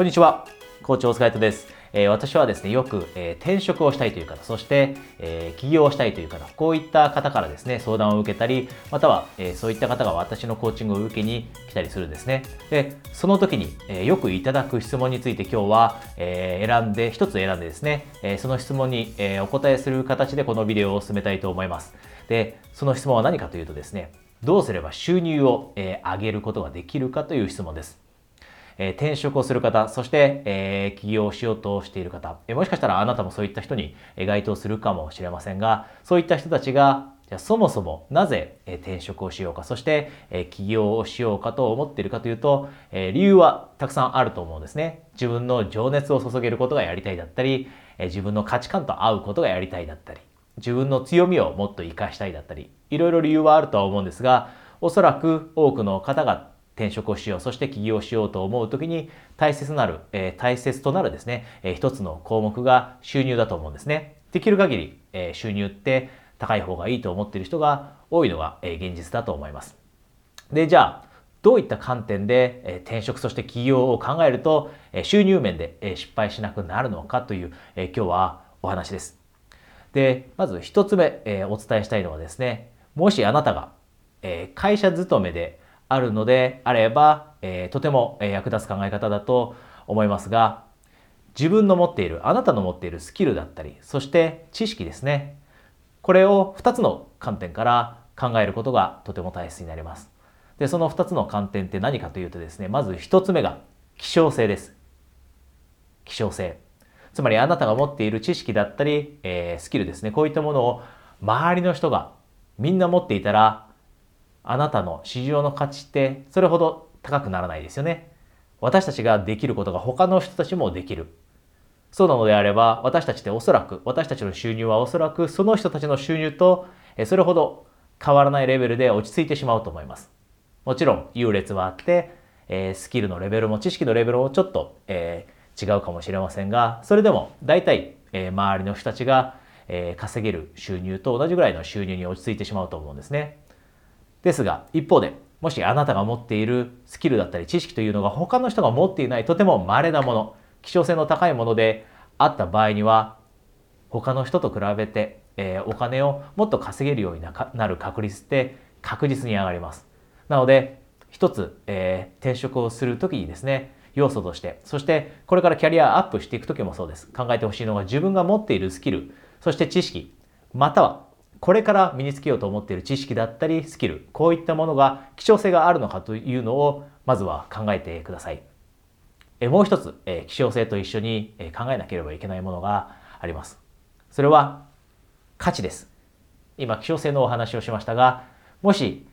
こんにちは。校長お疲れ様です。えー、私はですね、よく、えー、転職をしたいという方、そして、えー、起業したいという方、こういった方からですね、相談を受けたり、または、えそういった方が私のコーチングを受けに来たりするんですね。で、その時に、えよくいただく質問について今日は、え選んで、一つ選んでですね、えその質問に、えお答えする形でこのビデオを進めたいと思います。で、その質問は何かというとですね、どうすれば収入を、え上げることができるかという質問です。え転職をする方、そして、え起業しようとしている方、えもしかしたらあなたもそういった人に該当するかもしれませんが、そういった人たちがじゃそもそもなぜ転職をしようか、そして起業をしようかと思っているかというと、理由はたくさんあると思うんですね。自分の情熱を注げることがやりたいだったり、自分の価値観と合うことがやりたいだったり、自分の強みをもっと活かしたいだったり、いろいろ理由はあるとは思うんですが、おそらく多くの方が転職をしよう、そして起業しようと思う時に大切なる、えー、大切となるですね、えー、一つの項目が収入だと思うんですね。できる限り、えー、収入って高い方がいいと思っている人が多いのが、え、現実だと思います。で、じゃあ、どういった観点で、え、転職そして起業を考えると、え、収入面で、え、失敗しなくなるのかという、え、今日はお話です。で、まず一つ目、え、お伝えしたいのはですね、もしあなたが、え、会社勤めであるのであれば、えー、とても役立つ考え方だと思いますが、自分の持っている、あなたの持っているスキルだったり、そして知識ですね。これを2つの観点から考えることがとても大切になります。で、その2つの観点って何かというとですね、まず1つ目が希少性です。希少性。つまりあなたが持っている知識だったり、えー、スキルですね。こういったものを周りの人がみんな持っていたらあなたの市場の価値ってそれほど高くならないですよね。私たちができることが他の人たちもできる。そうなのであれば、私たちっておそらく、私たちの収入はおそらくその人たちの収入とそれほど変わらないレベルで落ち着いてしまうと思います。もちろん優劣はあって、えスキルのレベルも知識のレベルもちょっと、え、違うかもしれませんが、それでも大体、え、周りの人たちが、え、稼げる収入と同じぐらいの収入に落ち着いてしまうと思うんですね。ですが、一方で、もしあなたが持っているスキルだったり知識というのが他の人が持っていないとても稀なもの、希少性の高いものであった場合には、他の人と比べて、えー、お金をもっと稼げるようになる確率って確実に上がります。なので、一つ、えー、転職をするときにですね、要素として、そしてこれからキャリアアップしていくときもそうです。考えてほしいのが自分が持っているスキル、そして知識、またはこれから身につけようと思っている知識だったりスキル、こういったものが希少性があるのかというのをまずは考えてください。えもう一つ、え希少性と一緒に考えなければいけないものがあります。それは価値です。今、希少性のお話をしましたが、もし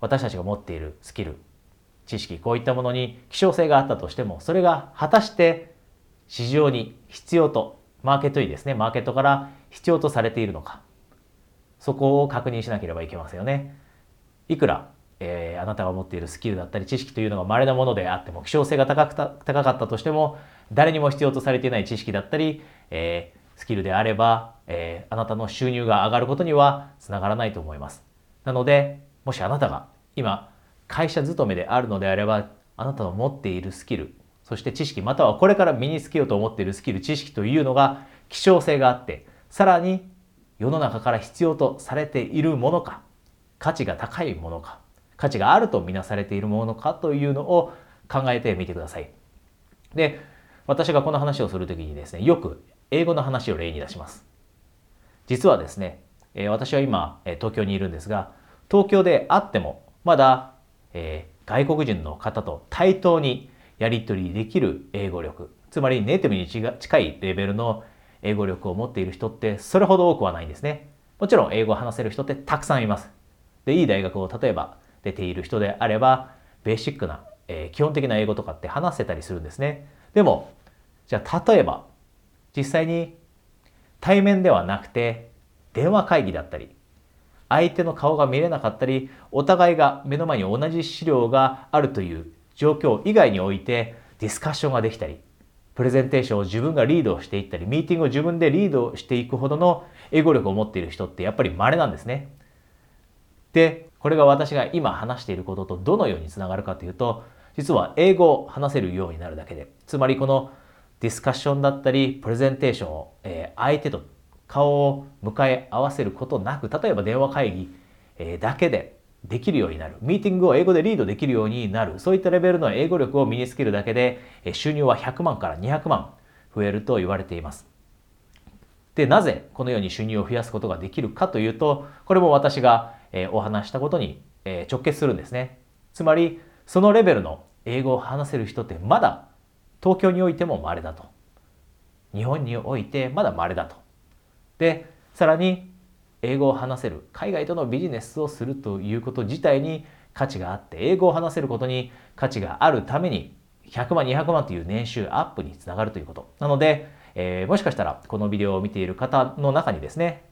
私たちが持っているスキル、知識、こういったものに希少性があったとしても、それが果たして市場に必要と、マーケットにですね、マーケットから必要とされているのか。そこを確認しなければいけませんよね。いくら、えー、あなたが持っているスキルだったり知識というのが稀なものであっても希少性が高くた高かったとしても誰にも必要とされていない知識だったり、えー、スキルであれば、えー、あなたの収入が上がることにはつながらないと思います。なのでもしあなたが今会社勤めであるのであればあなたの持っているスキルそして知識またはこれから身につけようと思っているスキル知識というのが希少性があってさらに世の中から必要とされているものか、価値が高いものか、価値があるとみなされているものかというのを考えてみてください。で、私がこの話をするときにですね、よく英語の話を例に出します。実はですね、私は今、東京にいるんですが、東京であっても、まだ、え、外国人の方と対等にやり取りできる英語力、つまりネイティブに近いレベルの英語力を持っている人ってそれほど多くはないんですね。もちろん英語を話せる人ってたくさんいます。で、いい大学を例えば出ている人であれば、ベーシックな、えー、基本的な英語とかって話せたりするんですね。でも、じゃあ例えば、実際に対面ではなくて電話会議だったり、相手の顔が見れなかったり、お互いが目の前に同じ資料があるという状況以外においてディスカッションができたり、プレゼンテーションを自分がリードしていったり、ミーティングを自分でリードしていくほどの英語力を持っている人ってやっぱり稀なんですね。で、これが私が今話していることとどのようにつながるかというと、実は英語を話せるようになるだけでつまりこのディスカッションだったりプレゼンテーションを、えー、相手と顔を向かい合わせることなく例えば電話会議、えー、だけでできるようになる。ミーティングを英語でリードできるようになる。そういったレベルの英語力を身につけるだけで収入は100万から200万増えると言われています。でなぜこのように収入を増やすことができるかというとこれも私がお話したことに直結するんですね。つまりそのレベルの英語を話せる人ってまだ東京においても稀だと。日本においてまだ稀だと。でさらに英語を話せる海外とのビジネスをするということ自体に価値があって英語を話せることに価値があるために100万200万という年収アップにつながるということ。なので、えー、もしかしたらこのビデオを見ている方の中にですね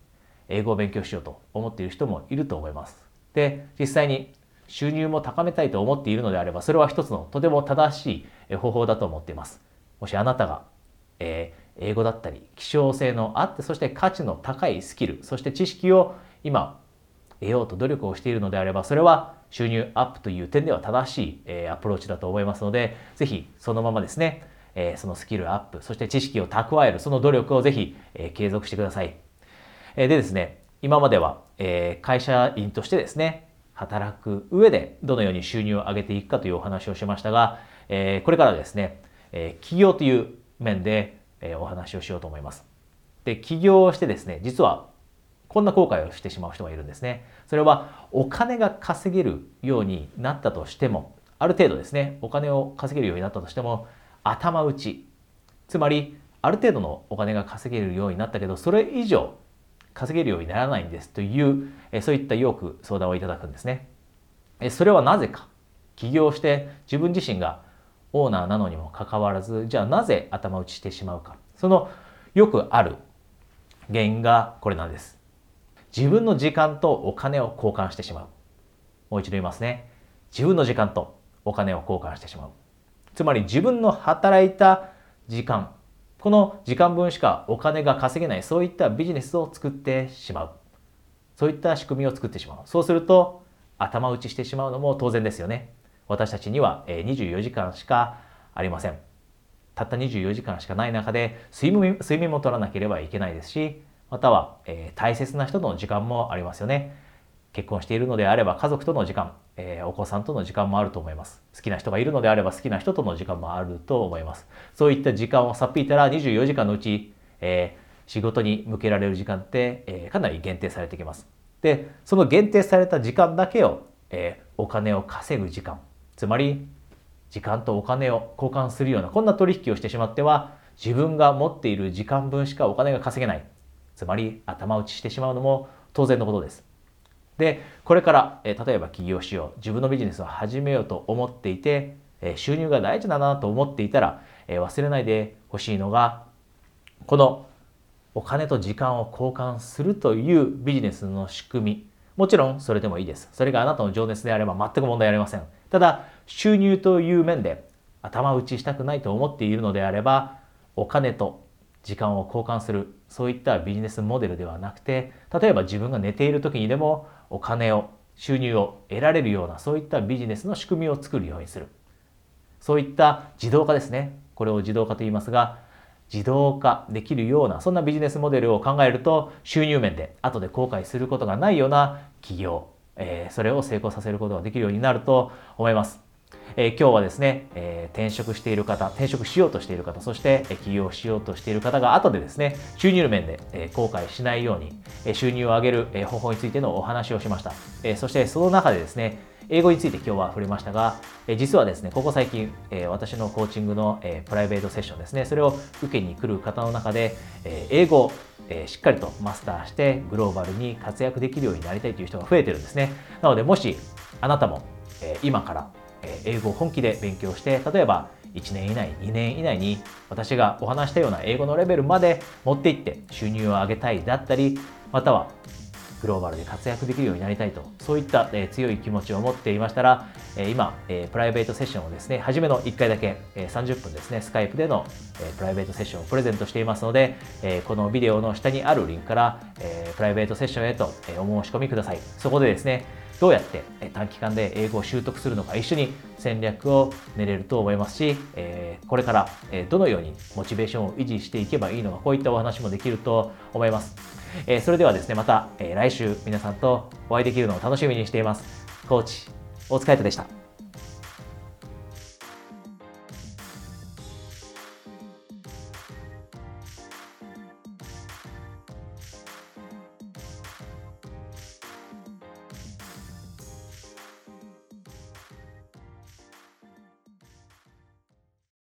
英語を勉強しようと思っている人もいると思います。で実際に収入も高めたいと思っているのであればそれは一つのとても正しい方法だと思っています。もしあなたが、えー英語だったり希少性のあってそして価値の高いスキルそして知識を今得ようと努力をしているのであればそれは収入アップという点では正しい、えアプローチだと思いますのでぜひそのままですね、えそのスキルアップそして知識を蓄えるその努力をぜひ、え継続してください、えでですね今までは、え会社員としてですね働く上でどのように収入を上げていくかというお話をしましたが、えこれからですね、え企業という面でえお話をしようと思います。で起業してですね実はこんな後悔をしてしまう人がいるんですね。それはお金が稼げるようになったとしてもある程度ですねお金を稼げるようになったとしても頭打ちつまりある程度のお金が稼げるようになったけどそれ以上稼げるようにならないんですというえそういったよく相談をいただくんですね。えそれはなぜか起業して自分自身がオーナーなのにもかかわらずじゃあなぜ頭打ちしてしまうか。そのよくある原因がこれなんです。自分の時間とお金を交換してしまう。もう一度言いますね。自分の時間とお金を交換してしまう。つまり自分の働いた時間この時間分しかお金が稼げないそういったビジネスを作ってしまう。そういった仕組みを作ってしまう。そうすると頭打ちしてしまうのも当然ですよね。私たちには24時間しかありません。たった24時間しかない中で睡眠睡眠も取らなければいけないですし、または、大切な人との時間もありますよね。結婚しているのであれば家族との時間、えー、お子さんとの時間もあると思います。好きな人がいるのであれば好きな人との時間もあると思います。そういった時間をさっぴいたら24時間のうち、えー、仕事に向けられる時間って、え、かなり限定されてきます。で、その限定された時間だけを、え、お金を稼ぐ時間、つまり時間とお金を交換するようなこんな取引をしてしまっては自分が持っている時間分しかお金が稼げない。つまり頭打ちしてしまうのも当然のことです。でこれから、え例えば起業しよう。自分のビジネスを始めようと思っていて、え収入が大事だなと思っていたら、え忘れないでほしいのがこのお金と時間を交換するというビジネスの仕組み。もちろんそれでもいいです。それがあなたの情熱であれば全く問題ありません。ただ収入という面で頭打ちしたくないと思っているのであればお金と時間を交換するそういったビジネスモデルではなくて例えば自分が寝ている時にでもお金を収入を得られるようなそういったビジネスの仕組みを作るようにする。そういった自動化ですね。これを自動化と言いますが自動化できるようなそんなビジネスモデルを考えると収入面で後で後悔することがないような企業えー、それを成功させることができるようになると思います。えー、今日はですね、えー、転職している方、転職しようとしている方、そして、えー、起業しようとしている方が後でですね、収入面で、えー、後悔しないように、えー、収入を上げる、えー、方法についてのお話をしました。えー、そしてその中でですね、英語について今日は触れましたが、え実はですね、ここ最近、え私のコーチングの、えプライベートセッションですね、それを受けに来る方の中で、え英語えしっかりとマスターしてグローバルに活躍できるようになりたいという人が増えてるんですね。なのでもしあなたも、え今から、え英語を本気で勉強して例えば1年以内2年以内に私がお話したような英語のレベルまで持っていって収入を上げたいだったりまたはグローバルで活躍できるようになりたいと、そういった、え強い気持ちを持っていましたら、え今、えプライベートセッションをですね、初めの1回だけ、え30分ですね、スカイプでの、えプライベートセッションをプレゼントしていますので、えこのビデオの下にあるリンクから、えプライベートセッションへと、えお申し込みください。そこでですね、どうやって短期間で英語を習得するのか一緒に戦略を練れると思いますし、えこれからどのようにモチベーションを維持していけばいいのかこういったお話もできると思います。えそれではですねまた来週皆さんとお会いできるのを楽しみにしています。コーチ大塚海人でした。